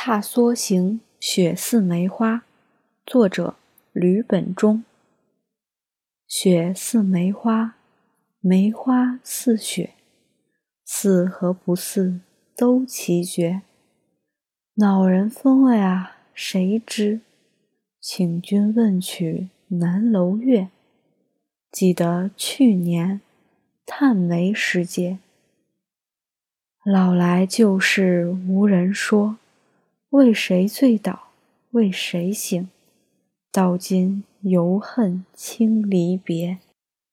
踏梭行，雪似梅花。作者：吕本中。雪似梅花，梅花似雪，似和不似都奇绝。恼人风味啊，谁知？请君问取南楼月。记得去年探梅时节。老来旧事无人说。为谁醉倒？为谁醒？到今犹恨轻离别。